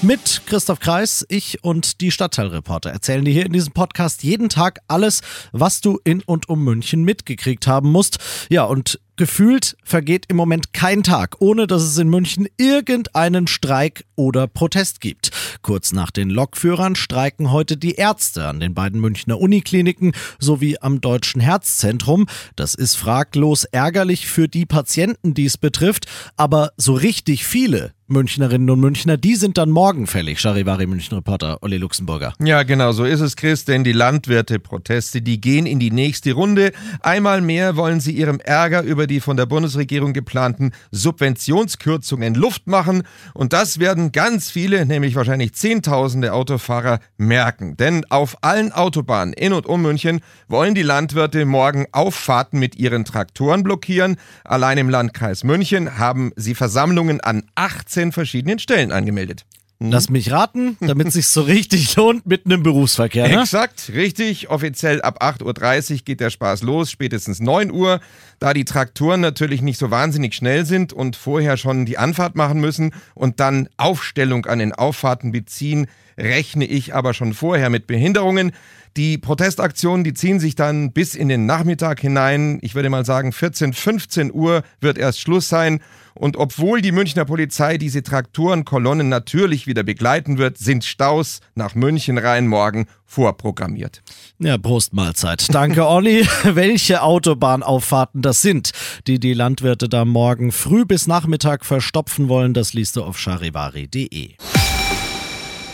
Mit Christoph Kreis, ich und die Stadtteilreporter erzählen dir hier in diesem Podcast jeden Tag alles, was du in und um München mitgekriegt haben musst. Ja, und Gefühlt vergeht im Moment kein Tag, ohne dass es in München irgendeinen Streik oder Protest gibt. Kurz nach den Lokführern streiken heute die Ärzte an den beiden Münchner Unikliniken sowie am Deutschen Herzzentrum. Das ist fraglos ärgerlich für die Patienten, die es betrifft, aber so richtig viele Münchnerinnen und Münchner, die sind dann morgen fällig. Charivari München Reporter Olli Luxemburger. Ja, genau, so ist es, Chris, denn die Landwirte-Proteste, die gehen in die nächste Runde. Einmal mehr wollen sie ihrem Ärger über die von der Bundesregierung geplanten Subventionskürzungen Luft machen. Und das werden ganz viele, nämlich wahrscheinlich Zehntausende Autofahrer merken. Denn auf allen Autobahnen in und um München wollen die Landwirte morgen Auffahrten mit ihren Traktoren blockieren. Allein im Landkreis München haben sie Versammlungen an 18 verschiedenen Stellen angemeldet. Lass mich raten, damit es sich so richtig lohnt mit einem Berufsverkehr. Ne? Exakt, richtig. Offiziell ab 8.30 Uhr geht der Spaß los, spätestens 9 Uhr. Da die Traktoren natürlich nicht so wahnsinnig schnell sind und vorher schon die Anfahrt machen müssen und dann Aufstellung an den Auffahrten beziehen, rechne ich aber schon vorher mit Behinderungen. Die Protestaktionen, die ziehen sich dann bis in den Nachmittag hinein. Ich würde mal sagen, 14, 15 Uhr wird erst Schluss sein. Und obwohl die Münchner Polizei diese Traktorenkolonnen natürlich wieder begleiten wird, sind Staus nach München rein morgen vorprogrammiert. Ja, Prostmahlzeit. Danke, Olli. Welche Autobahnauffahrten das sind, die die Landwirte da morgen früh bis Nachmittag verstopfen wollen, das liest du auf charivari.de.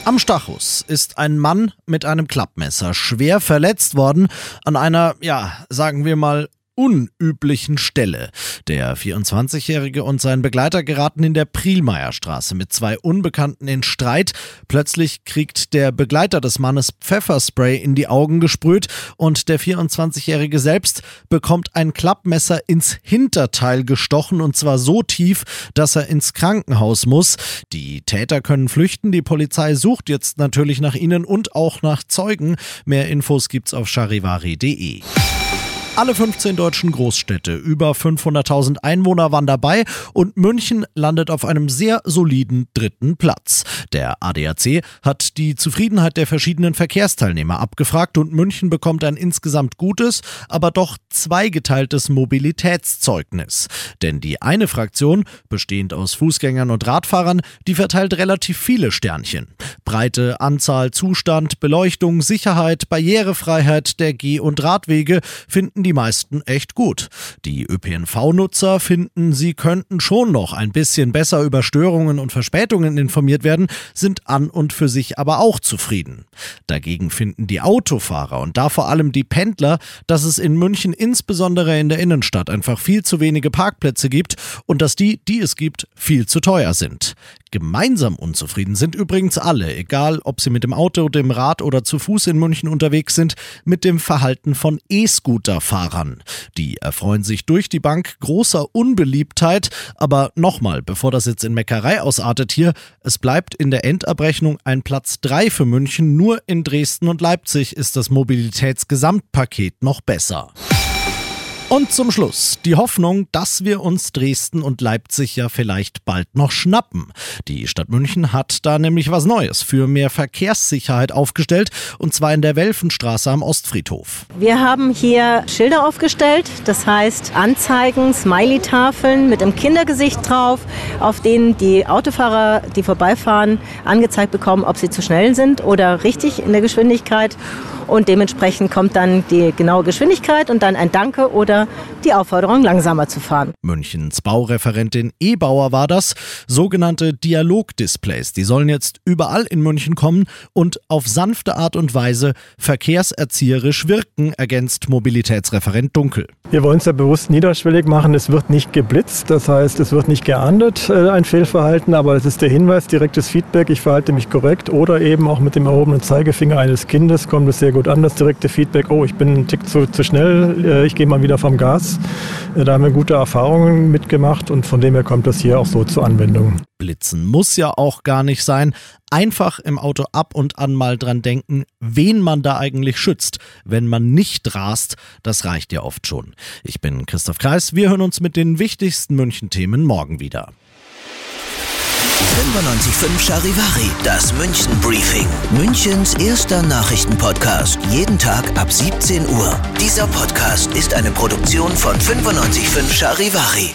Am Stachus ist ein Mann mit einem Klappmesser schwer verletzt worden an einer, ja, sagen wir mal, unüblichen Stelle. Der 24-Jährige und sein Begleiter geraten in der Prielmeierstraße mit zwei Unbekannten in Streit. Plötzlich kriegt der Begleiter des Mannes Pfefferspray in die Augen gesprüht und der 24-Jährige selbst bekommt ein Klappmesser ins Hinterteil gestochen und zwar so tief, dass er ins Krankenhaus muss. Die Täter können flüchten. Die Polizei sucht jetzt natürlich nach ihnen und auch nach Zeugen. Mehr Infos gibt's auf charivari.de. Alle 15 deutschen Großstädte, über 500.000 Einwohner waren dabei und München landet auf einem sehr soliden dritten Platz. Der ADAC hat die Zufriedenheit der verschiedenen Verkehrsteilnehmer abgefragt und München bekommt ein insgesamt gutes, aber doch zweigeteiltes Mobilitätszeugnis. Denn die eine Fraktion, bestehend aus Fußgängern und Radfahrern, die verteilt relativ viele Sternchen. Breite, Anzahl, Zustand, Beleuchtung, Sicherheit, Barrierefreiheit der Geh- und Radwege finden die meisten echt gut. Die ÖPNV-Nutzer finden, sie könnten schon noch ein bisschen besser über Störungen und Verspätungen informiert werden, sind an und für sich aber auch zufrieden. Dagegen finden die Autofahrer und da vor allem die Pendler, dass es in München insbesondere in der Innenstadt einfach viel zu wenige Parkplätze gibt und dass die, die es gibt, viel zu teuer sind. Gemeinsam unzufrieden sind übrigens alle, egal ob sie mit dem Auto, dem Rad oder zu Fuß in München unterwegs sind, mit dem Verhalten von E-Scooter-Fahrern. Die erfreuen sich durch die Bank großer Unbeliebtheit, aber nochmal, bevor das jetzt in Meckerei ausartet hier, es bleibt in der Endabrechnung ein Platz 3 für München, nur in Dresden und Leipzig ist das Mobilitätsgesamtpaket noch besser. Und zum Schluss die Hoffnung, dass wir uns Dresden und Leipzig ja vielleicht bald noch schnappen. Die Stadt München hat da nämlich was Neues für mehr Verkehrssicherheit aufgestellt und zwar in der Welfenstraße am Ostfriedhof. Wir haben hier Schilder aufgestellt, das heißt Anzeigen, Smiley-Tafeln mit einem Kindergesicht drauf, auf denen die Autofahrer, die vorbeifahren, angezeigt bekommen, ob sie zu schnell sind oder richtig in der Geschwindigkeit. Und dementsprechend kommt dann die genaue Geschwindigkeit und dann ein Danke oder die Aufforderung, langsamer zu fahren. Münchens Baureferentin Ebauer war das. Sogenannte Dialogdisplays. Die sollen jetzt überall in München kommen und auf sanfte Art und Weise verkehrserzieherisch wirken, ergänzt Mobilitätsreferent Dunkel. Wir wollen es ja bewusst niederschwellig machen. Es wird nicht geblitzt, das heißt, es wird nicht geahndet, äh, ein Fehlverhalten, aber es ist der Hinweis, direktes Feedback, ich verhalte mich korrekt oder eben auch mit dem erhobenen Zeigefinger eines Kindes kommt es sehr gut an, das direkte Feedback, oh, ich bin einen Tick zu, zu schnell, äh, ich gehe mal wieder vom Gas. Äh, da haben wir gute Erfahrungen mitgemacht und von dem her kommt das hier auch so zur Anwendung. Blitzen muss ja auch gar nicht sein. Einfach im Auto ab und an mal dran denken, wen man da eigentlich schützt, wenn man nicht rast. Das reicht ja oft schon. Ich bin Christoph Kreis. Wir hören uns mit den wichtigsten München-Themen morgen wieder. 95.5 Charivari, das München Briefing. Münchens erster Nachrichtenpodcast. Jeden Tag ab 17 Uhr. Dieser Podcast ist eine Produktion von 95.5 Charivari.